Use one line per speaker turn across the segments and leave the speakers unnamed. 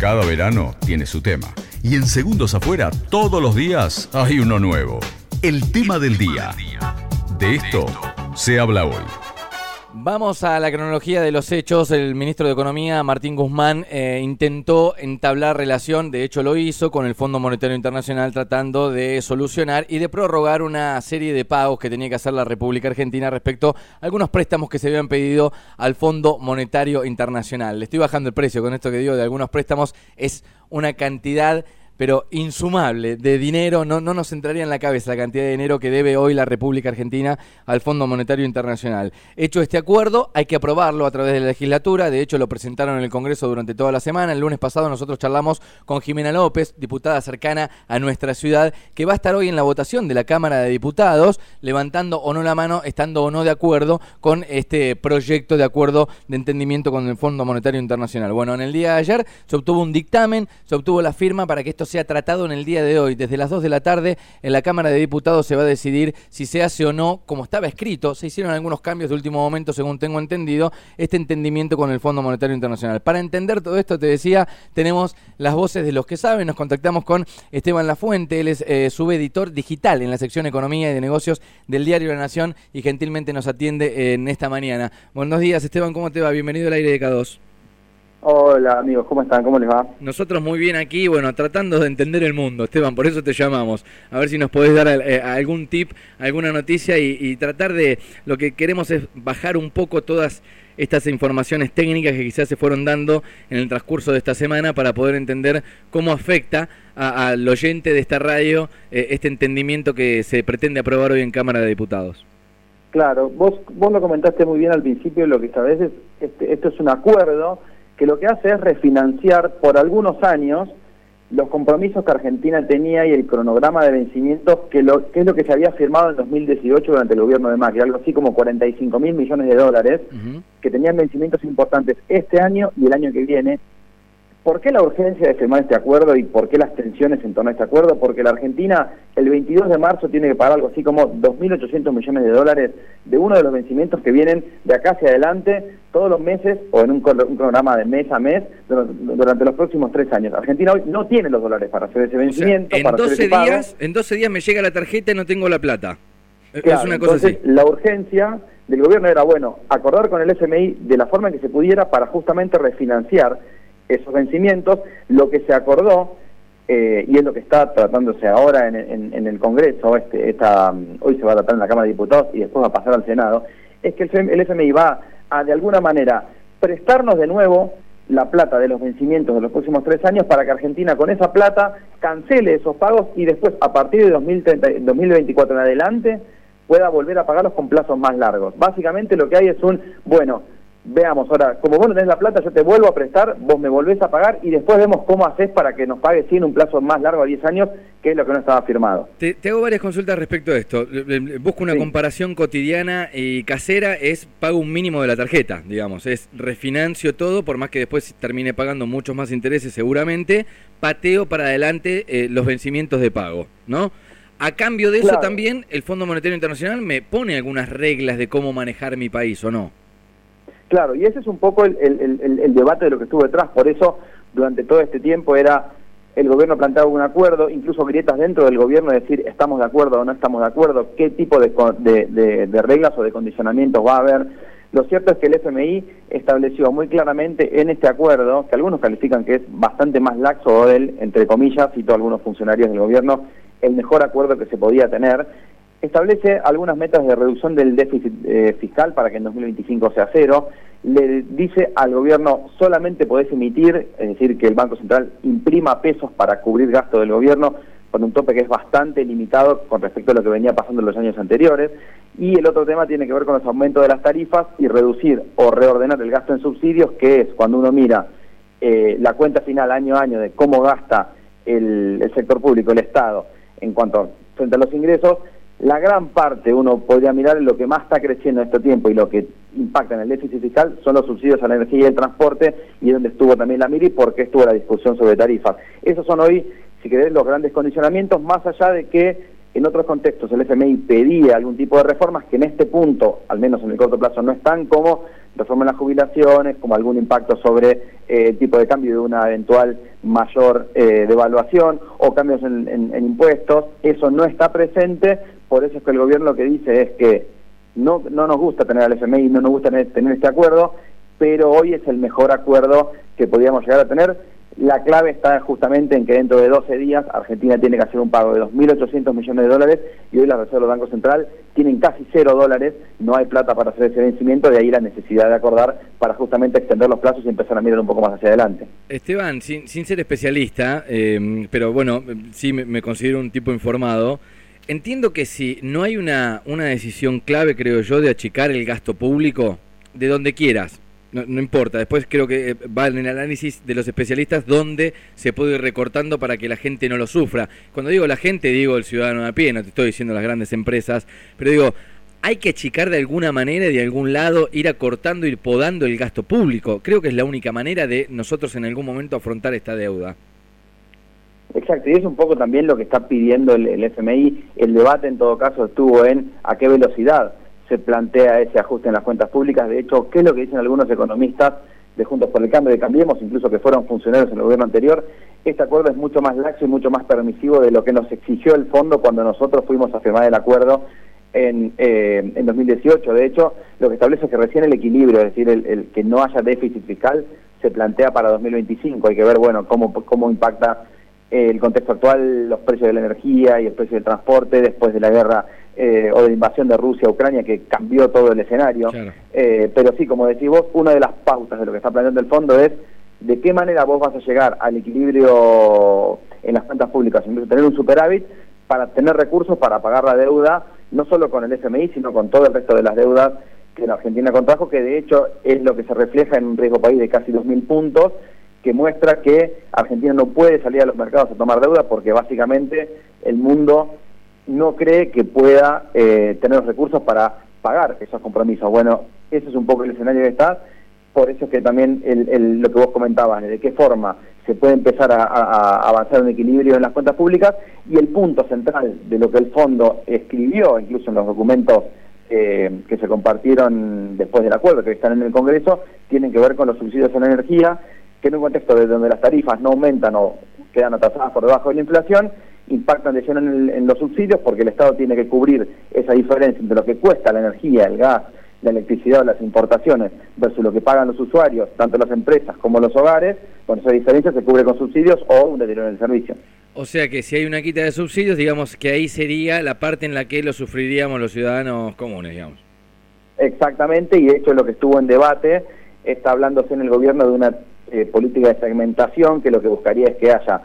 Cada verano tiene su tema. Y en Segundos Afuera, todos los días hay uno nuevo. El tema del día. De esto se habla hoy.
Vamos a la cronología de los hechos. El ministro de Economía, Martín Guzmán, eh, intentó entablar relación, de hecho lo hizo, con el Fondo Monetario Internacional tratando de solucionar y de prorrogar una serie de pagos que tenía que hacer la República Argentina respecto a algunos préstamos que se habían pedido al Fondo Monetario Internacional. Le estoy bajando el precio con esto que digo de algunos préstamos. Es una cantidad pero insumable de dinero, no, no nos entraría en la cabeza la cantidad de dinero que debe hoy la República Argentina al Fondo Monetario Internacional. Hecho este acuerdo, hay que aprobarlo a través de la legislatura, de hecho lo presentaron en el Congreso durante toda la semana, el lunes pasado nosotros charlamos con Jimena López, diputada cercana a nuestra ciudad, que va a estar hoy en la votación de la Cámara de Diputados, levantando o no la mano, estando o no de acuerdo con este proyecto de acuerdo de entendimiento con el Fondo Monetario Internacional. Bueno, en el día de ayer se obtuvo un dictamen, se obtuvo la firma para que esto se ha tratado en el día de hoy. Desde las 2 de la tarde en la Cámara de Diputados se va a decidir si se hace o no, como estaba escrito, se hicieron algunos cambios de último momento, según tengo entendido, este entendimiento con el Fondo Monetario Internacional. Para entender todo esto, te decía, tenemos las voces de los que saben, nos contactamos con Esteban Lafuente, él es eh, subeditor digital en la sección Economía y de Negocios del Diario La Nación y gentilmente nos atiende en esta mañana. Buenos días, Esteban, ¿cómo te va? Bienvenido al aire de K2.
Hola amigos, ¿cómo están? ¿Cómo les va?
Nosotros muy bien aquí, bueno, tratando de entender el mundo, Esteban, por eso te llamamos. A ver si nos podés dar eh, algún tip, alguna noticia y, tratar de, lo que queremos es bajar un poco todas estas informaciones técnicas que quizás se fueron dando en el transcurso de esta semana para poder entender cómo afecta al oyente de esta radio eh, este entendimiento que se pretende aprobar hoy en Cámara de Diputados.
Claro, vos, vos lo comentaste muy bien al principio, lo que sabés es, este, esto es un acuerdo que lo que hace es refinanciar por algunos años los compromisos que Argentina tenía y el cronograma de vencimientos, que, lo, que es lo que se había firmado en 2018 durante el gobierno de Macri, algo así como 45 mil millones de dólares, que tenían vencimientos importantes este año y el año que viene, ¿Por qué la urgencia de firmar este acuerdo y por qué las tensiones en torno a este acuerdo? Porque la Argentina el 22 de marzo tiene que pagar algo así como 2.800 millones de dólares de uno de los vencimientos que vienen de acá hacia adelante todos los meses o en un, programa de mes a mes durante los próximos tres años. Argentina hoy no tiene los dólares para hacer ese vencimiento.
en, 12 días, en 12 días me llega la tarjeta y no tengo la plata.
es una cosa entonces, La urgencia del gobierno era, bueno, acordar con el FMI de la forma en que se pudiera para justamente refinanciar esos vencimientos, lo que se acordó, eh, y es lo que está tratándose ahora en, el Congreso, este, esta, mm, hoy se va a tratar en la Cámara de Diputados y después va a pasar al Senado, es que el, el FMI va a de alguna manera prestarnos de nuevo la plata de los vencimientos de los próximos tres años para que Argentina con esa plata cancele esos pagos y después a partir de 2030, 2024 en adelante pueda volver a pagarlos con plazos más largos. Básicamente lo que hay es un, bueno, veamos ahora, como vos no tenés la plata, yo te vuelvo a prestar, vos me volvés a pagar y después vemos cómo haces para que nos pague sí en un plazo más largo a 10 años, que es lo que no estaba firmado.
Te, hago varias consultas respecto a esto. Busco una comparación cotidiana y casera, es pago un mínimo de la tarjeta, digamos, es refinancio todo, por más que después termine pagando muchos más intereses seguramente, pateo para adelante eh, los vencimientos de pago, ¿no? A cambio de eso también el Fondo Monetario Internacional me pone algunas reglas de cómo manejar mi país, ¿o no?
Claro, y ese es un poco el, debate de lo que estuvo detrás, por eso durante todo este tiempo era el gobierno planteaba un acuerdo, incluso grietas dentro del gobierno, decir estamos de acuerdo o no estamos de acuerdo, qué tipo de, reglas o de condicionamientos va a haber. Lo cierto es que el FMI estableció muy claramente en este acuerdo, que algunos califican que es bastante más laxo del, entre comillas, cito algunos funcionarios del gobierno, el mejor acuerdo que se podía tener, establece algunas metas de reducción del déficit eh, fiscal para que en 2025 sea cero, le dice al gobierno solamente podés emitir, es decir, que el Banco Central imprima pesos para cubrir gasto del gobierno con un tope que es bastante limitado con respecto a lo que venía pasando en los años anteriores. Y el otro tema tiene que ver con los aumentos de las tarifas y reducir o reordenar el gasto en subsidios, que es cuando uno mira eh, la cuenta final año a año de cómo gasta el, el sector público, el Estado, en cuanto frente a los ingresos, la gran parte, uno podría mirar lo que más está creciendo en este tiempo y lo que impacta en el déficit fiscal son los subsidios a la energía y el transporte y donde estuvo también la MIRI porque estuvo la discusión sobre tarifas. Esos son hoy, si querés, los grandes condicionamientos, más allá de que en otros contextos el FMI pedía algún tipo de reformas que en este punto, al menos en el corto plazo, no están como reforma en las jubilaciones, como algún impacto sobre eh, el tipo de cambio de una eventual mayor eh, devaluación o cambios en, impuestos. Eso no está presente, por eso es que el gobierno lo que dice es que no, no nos gusta tener al FMI, no nos gusta tener este acuerdo, pero hoy es el mejor acuerdo que podíamos llegar a tener la clave está justamente en que dentro de 12 días Argentina tiene que hacer un pago de 2.800 millones de dólares y hoy la Reserva del Banco Central tienen casi cero dólares, no hay plata para hacer ese vencimiento, de ahí la necesidad de acordar para justamente extender los plazos y empezar a mirar un poco más hacia adelante.
Esteban, sin, ser especialista, eh, pero bueno, sí me, considero un tipo informado, entiendo que si no hay una, una decisión clave, creo yo, de achicar el gasto público, de donde quieras, no, importa, después creo que eh, va en el análisis de los especialistas dónde se puede ir recortando para que la gente no lo sufra. Cuando digo la gente, digo el ciudadano a pie, no te estoy diciendo las grandes empresas, pero digo, hay que achicar de alguna manera, de algún lado, ir acortando, ir podando el gasto público. Creo que es la única manera de nosotros en algún momento afrontar esta deuda.
Exacto, y es un poco también lo que está pidiendo el, el FMI. El debate en todo caso estuvo en a qué velocidad se plantea ese ajuste en las cuentas públicas. De hecho, ¿qué es lo que dicen algunos economistas de Juntos por el Cambio, de Cambiemos, incluso que fueron funcionarios en el gobierno anterior? Este acuerdo es mucho más laxo y mucho más permisivo de lo que nos exigió el fondo cuando nosotros fuimos a firmar el acuerdo en, eh, en 2018. De hecho, lo que establece es que recién el equilibrio, es decir, el, que no haya déficit fiscal, se plantea para 2025. Hay que ver, bueno, cómo, cómo impacta el contexto actual, los precios de la energía y el precio del transporte después de la guerra eh, o de invasión de Rusia a Ucrania que cambió todo el escenario. Eh, pero sí, como decís vos, una de las pautas de lo que está planteando el fondo es de qué manera vos vas a llegar al equilibrio en las cuentas públicas, incluso tener un superávit para tener recursos para pagar la deuda, no solo con el FMI, sino con todo el resto de las deudas que la Argentina contrajo, que de hecho es lo que se refleja en un riesgo país de casi 2.000 puntos, que muestra que Argentina no puede salir a los mercados a tomar deuda porque básicamente el mundo no cree que pueda eh, tener los recursos para pagar esos compromisos. Bueno, ese es un poco el escenario que está, por eso es que también el, lo que vos comentabas, de qué forma se puede empezar a, avanzar un equilibrio en las cuentas públicas y el punto central de lo que el fondo escribió, incluso en los documentos eh, que se compartieron después del acuerdo que están en el Congreso, tienen que ver con los subsidios a la energía, que en un contexto de donde las tarifas no aumentan o quedan atrasadas por debajo de la inflación, impactan de lleno en, los subsidios porque el Estado tiene que cubrir esa diferencia entre lo que cuesta la energía, el gas, la electricidad o las importaciones versus lo que pagan los usuarios, tanto las empresas como los hogares, con esa diferencia se cubre con subsidios o un deterioro en el servicio.
O sea que si hay una quita de subsidios, digamos que ahí sería la parte en la que lo sufriríamos los ciudadanos comunes, digamos.
Exactamente, y de hecho lo que estuvo en debate está hablándose en el gobierno de una eh, política de segmentación que lo que buscaría es que haya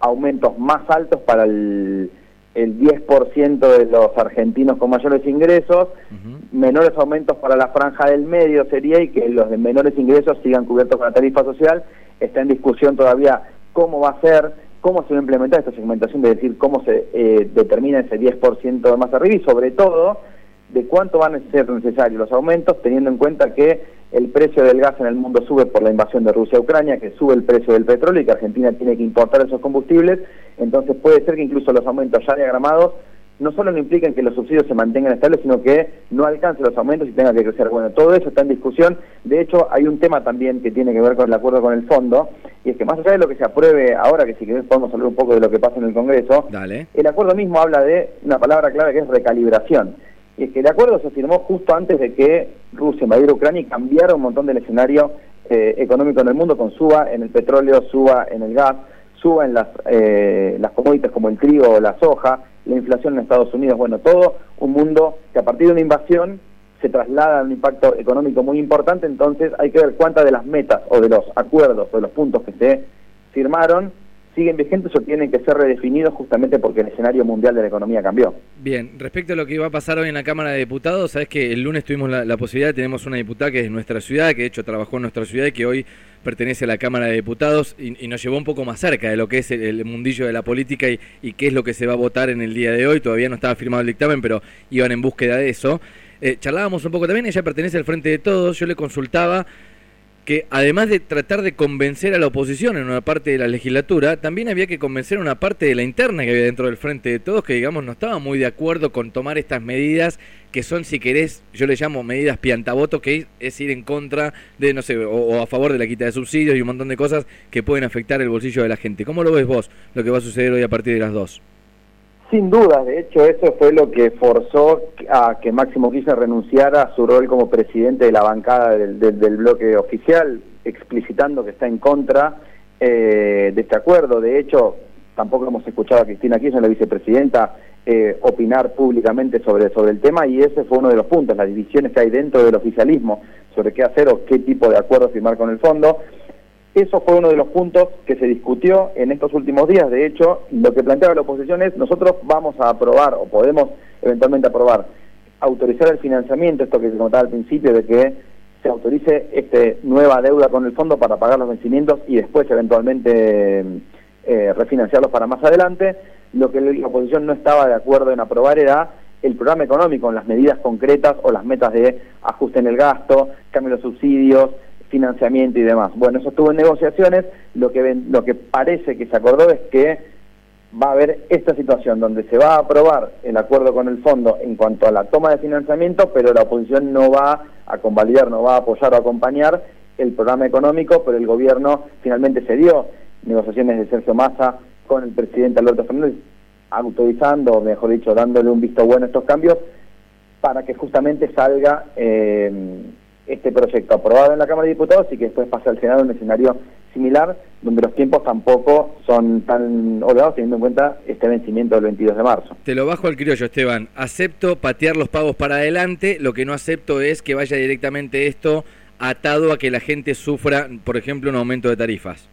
aumentos más altos para el, el 10% de los argentinos con mayores ingresos, menores aumentos para la franja del medio sería y que los de menores ingresos sigan cubiertos con la tarifa social. Está en discusión todavía cómo va a ser, cómo se va a implementar esta segmentación, de decir cómo se eh, determina ese 10% de más arriba y sobre todo de cuánto van a ser necesarios los aumentos, teniendo en cuenta que el precio del gas en el mundo sube por la invasión de Rusia a Ucrania, que sube el precio del petróleo y que Argentina tiene que importar esos combustibles, entonces puede ser que incluso los aumentos ya diagramados no solo no impliquen que los subsidios se mantengan estables, sino que no alcance los aumentos y tenga que crecer. Bueno, todo eso está en discusión. De hecho, hay un tema también que tiene que ver con el acuerdo con el fondo, y es que más allá de lo que se apruebe ahora, que si querés podemos hablar un poco de lo que pasa en el Congreso, el acuerdo mismo habla de una palabra clave que es recalibración y es que el acuerdo se firmó justo antes de que Rusia invadiera Ucrania y cambiara un montón del escenario eh, económico en el mundo, con suba en el petróleo, suba en el gas, suba en las, eh, las commodities como el trigo o la soja, la inflación en Estados Unidos, bueno, todo un mundo que a partir de una invasión se traslada a un impacto económico muy importante, entonces hay que ver cuántas de las metas o de los acuerdos o de los puntos que se firmaron siguen vigentes o tienen que ser redefinidos justamente porque el escenario mundial de la economía cambió.
Bien, respecto a lo que va a pasar hoy en la Cámara de Diputados, sabes que el lunes tuvimos la, posibilidad, tenemos una diputada que es de nuestra ciudad, que de hecho trabajó en nuestra ciudad y que hoy pertenece a la Cámara de Diputados y, nos llevó un poco más cerca de lo que es el, mundillo de la política y, y, qué es lo que se va a votar en el día de hoy. Todavía no estaba firmado el dictamen, pero iban en búsqueda de eso. Eh, charlábamos un poco también, ella pertenece al Frente de Todos, yo le consultaba que además de tratar de convencer a la oposición en una parte de la legislatura, también había que convencer a una parte de la interna que había dentro del Frente de Todos, que digamos no estaba muy de acuerdo con tomar estas medidas que son, si querés, yo le llamo medidas piantaboto, que es ir en contra de, no sé, o, a favor de la quita de subsidios y un montón de cosas que pueden afectar el bolsillo de la gente. ¿Cómo lo ves vos, lo que va a suceder hoy a partir de las dos?
Sin duda, de hecho eso fue lo que forzó a que Máximo Kirchner renunciara a su rol como presidente de la bancada del, bloque oficial, explicitando que está en contra eh, de este acuerdo. De hecho, tampoco hemos escuchado a Cristina Kirchner, la vicepresidenta, eh, opinar públicamente sobre, sobre el tema y ese fue uno de los puntos, las divisiones que hay dentro del oficialismo sobre qué hacer o qué tipo de acuerdo firmar con el fondo. Eso fue uno de los puntos que se discutió en estos últimos días. De hecho, lo que planteaba la oposición es, nosotros vamos a aprobar o podemos eventualmente aprobar, autorizar el financiamiento, esto que se comentaba al principio, de que se autorice este nueva deuda con el fondo para pagar los vencimientos y después eventualmente eh, refinanciarlos para más adelante. Lo que la oposición no estaba de acuerdo en aprobar era el programa económico, las medidas concretas o las metas de ajuste en el gasto, cambio de subsidios, financiamiento y demás. Bueno, eso estuvo en negociaciones, lo que, lo que parece que se acordó es que va a haber esta situación donde se va a aprobar el acuerdo con el fondo en cuanto a la toma de financiamiento, pero la oposición no va a convalidar, no va a apoyar o acompañar el programa económico, pero el gobierno finalmente se dio negociaciones de Sergio Massa con el presidente Alberto Fernández, autorizando, mejor dicho, dándole un visto bueno a estos cambios, para que justamente salga eh, este proyecto aprobado en la Cámara de Diputados y que después pase al Senado en un escenario similar, donde los tiempos tampoco son tan holgados teniendo en cuenta este vencimiento del 22 de marzo.
Te lo bajo al criollo, Esteban. Acepto patear los pagos para adelante, lo que no acepto es que vaya directamente esto atado a que la gente sufra, por ejemplo, un aumento de tarifas.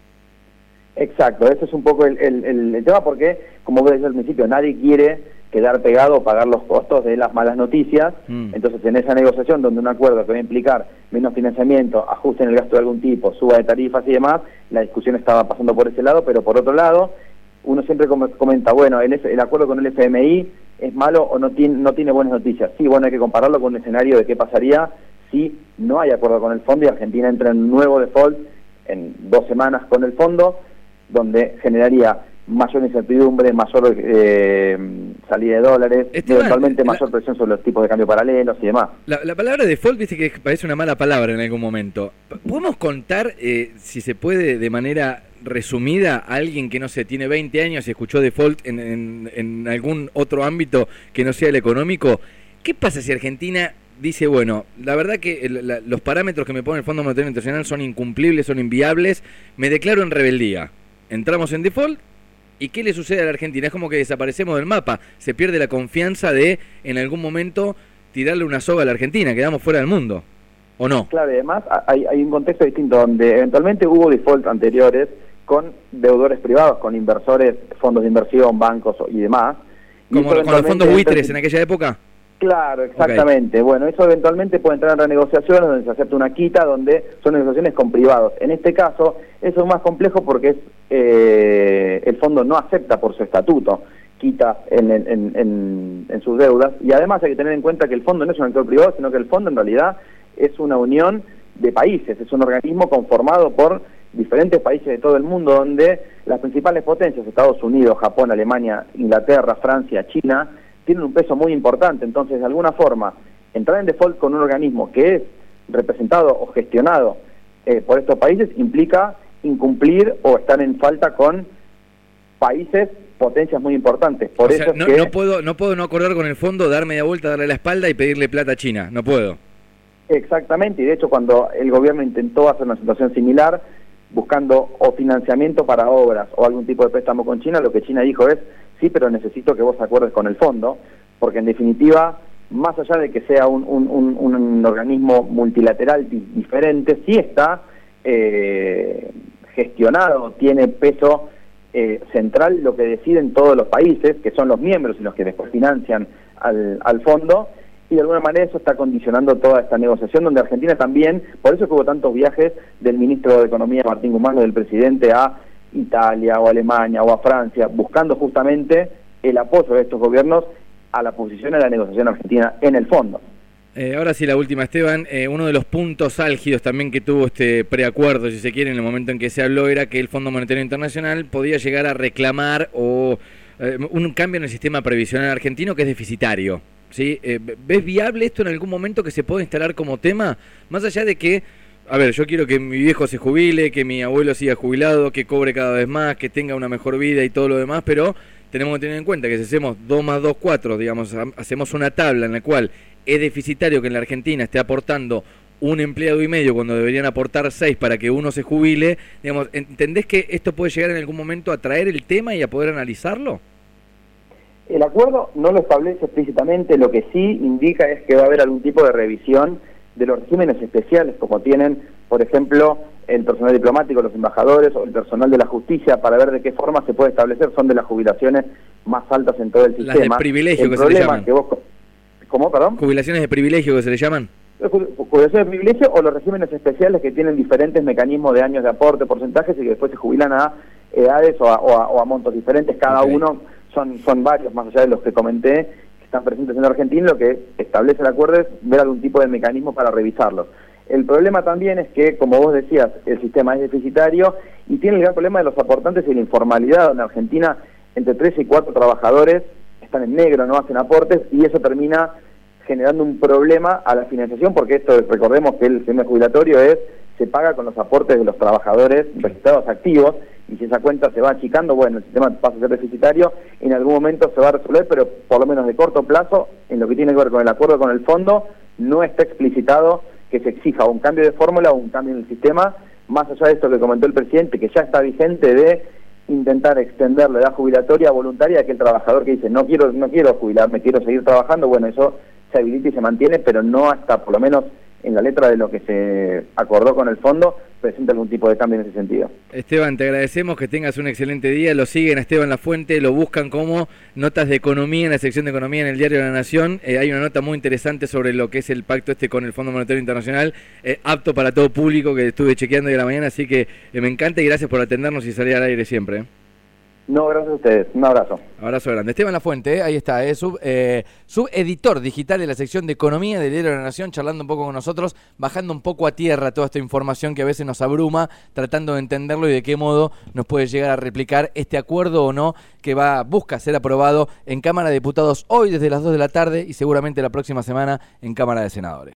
Exacto, ese es un poco el, el, tema porque, como vos decías al principio, nadie quiere quedar pegado o pagar los costos de las malas noticias. Mm. Entonces, en esa negociación donde un acuerdo que va a implicar menos financiamiento, ajuste en el gasto de algún tipo, suba de tarifas y demás, la discusión estaba pasando por ese lado, pero por otro lado, uno siempre comenta, bueno, el, el acuerdo con el FMI es malo o no tiene, no tiene buenas noticias. Sí, bueno, hay que compararlo con un escenario de qué pasaría si no hay acuerdo con el fondo y Argentina entra en un nuevo default en dos semanas con el fondo, donde generaría mayor incertidumbre, mayor eh, salida de dólares, eventualmente mayor presión sobre los tipos de cambio paralelos y demás.
La, palabra default dice que parece una mala palabra en algún momento. ¿Podemos contar, eh, si se puede, de manera resumida a alguien que no sé, tiene 20 años y escuchó default en, en algún otro ámbito que no sea el económico? ¿Qué pasa si Argentina dice, bueno, la verdad que los parámetros que me pone el Fondo Monetario Internacional son incumplibles, son inviables, me declaro en rebeldía. Entramos en default ¿Y qué le sucede a la Argentina? Es como que desaparecemos del mapa, se pierde la confianza de en algún momento tirarle una soga a la Argentina, quedamos fuera del mundo, ¿o no?
Claro, además hay, un contexto distinto donde eventualmente hubo default anteriores con deudores privados, con inversores, fondos de inversión, bancos y demás.
Como con los fondos buitres en aquella época.
Claro, exactamente. Bueno, eso eventualmente puede entrar en renegociaciones donde se acepta una quita, donde son negociaciones con privados. En este caso, eso es más complejo porque es, eh, el fondo no acepta por su estatuto quita en, en, sus deudas. Y además hay que tener en cuenta que el fondo no es un actor privado, sino que el fondo en realidad es una unión de países, es un organismo conformado por diferentes países de todo el mundo, donde las principales potencias, Estados Unidos, Japón, Alemania, Inglaterra, Francia, China, tienen un peso muy importante. Entonces, de alguna forma, entrar en default con un organismo que es representado o gestionado eh, por estos países implica incumplir o estar en falta con países potencias muy importantes. Por eso
no, no, puedo no puedo no acordar con el fondo, dar media vuelta, darle la espalda y pedirle plata a China. No puedo.
Exactamente, y de hecho cuando el gobierno intentó hacer una situación similar, buscando o financiamiento para obras o algún tipo de préstamo con China, lo que China dijo es, sí, pero necesito que vos acuerdes con el fondo, porque en definitiva, más allá de que sea un, un, organismo multilateral diferente, sí está eh, gestionado, tiene peso eh, central lo que deciden todos los países, que son los miembros y los que después financian al, al fondo, y de alguna manera eso está condicionando toda esta negociación, donde Argentina también, por eso que hubo tantos viajes del ministro de Economía Martín Guzmán, del presidente a Italia o Alemania o a Francia, buscando justamente el apoyo de estos gobiernos a la posición de la negociación argentina en el fondo.
Eh, ahora sí, la última, Esteban. Eh, uno de los puntos álgidos también que tuvo este preacuerdo, si se quiere, en el momento en que se habló, era que el Fondo Monetario Internacional podía llegar a reclamar o eh, un cambio en el sistema previsional argentino que es deficitario. ¿sí? ¿Ves viable esto en algún momento que se pueda instalar como tema? Más allá de que, a ver, yo quiero que mi viejo se jubile, que mi abuelo siga jubilado, que cobre cada vez más, que tenga una mejor vida y todo lo demás, pero tenemos que tener en cuenta que si hacemos 2 más 2, 4, digamos, hacemos una tabla en la cual es deficitario que en la Argentina esté aportando un empleado y medio cuando deberían aportar seis para que uno se jubile, digamos, ¿entendés que esto puede llegar en algún momento a traer el tema y a poder analizarlo?
El acuerdo no lo establece explícitamente, lo que sí indica es que va a haber algún tipo de revisión de los regímenes especiales, como tienen, por ejemplo, el personal diplomático, los embajadores o el personal de la justicia, para ver de qué forma se puede establecer, son de las jubilaciones más altas en todo el sistema.
Las de privilegio que se llaman.
Que vos, ¿Cómo, perdón?
Jubilaciones de privilegio que se le llaman.
Jubilaciones de privilegio o los regímenes especiales que tienen diferentes mecanismos de años de aporte, porcentajes y que después se jubilan a edades o a, montos diferentes. Cada uno son, son varios, más allá de los que comenté, están presentes en Argentina. Lo que establece el acuerdo es ver algún tipo de mecanismo para revisarlos. El problema también es que, como vos decías, el sistema es deficitario y tiene el gran problema de los aportantes y la informalidad. En Argentina, entre 3 y 4 trabajadores están en negro, no hacen aportes y eso termina generando un problema a la financiación porque esto, recordemos que el sistema jubilatorio es se paga con los aportes de los trabajadores registrados activos y si esa cuenta se va achicando, bueno, el sistema pasa a ser deficitario, en algún momento se va a resolver, pero por lo menos de corto plazo, en lo que tiene que ver con el acuerdo con el fondo, no está explicitado que se exija un cambio de fórmula o un cambio en el sistema, más allá de esto que comentó el presidente, que ya está vigente de intentar extender la edad jubilatoria voluntaria a aquel trabajador que dice no quiero no quiero jubilarme, quiero seguir trabajando, bueno, eso se habilita y se mantiene, pero no hasta por lo menos en la letra de lo que se acordó con el fondo presenta algún tipo de cambio en ese sentido.
Esteban, te agradecemos que tengas un excelente día. Lo siguen a Esteban La Fuente, lo buscan como notas de economía en la sección de economía en el diario de la Nación. Eh, hay una nota muy interesante sobre lo que es el pacto este con el Fondo Monetario Internacional, eh, apto para todo público que estuve chequeando de la mañana, así que eh, me encanta y gracias por atendernos y salir al aire siempre.
No, gracias a ustedes. Un abrazo.
Abrazo grande. Esteban Lafuente, ¿eh? ahí está, es eh, subeditor digital de la sección de Economía del Diario de la Nación, charlando un poco con nosotros, bajando un poco a tierra toda esta información que a veces nos abruma, tratando de entenderlo y de qué modo nos puede llegar a replicar este acuerdo o no que va busca ser aprobado en Cámara de Diputados hoy desde las 2 de la tarde y seguramente la próxima semana en Cámara de Senadores.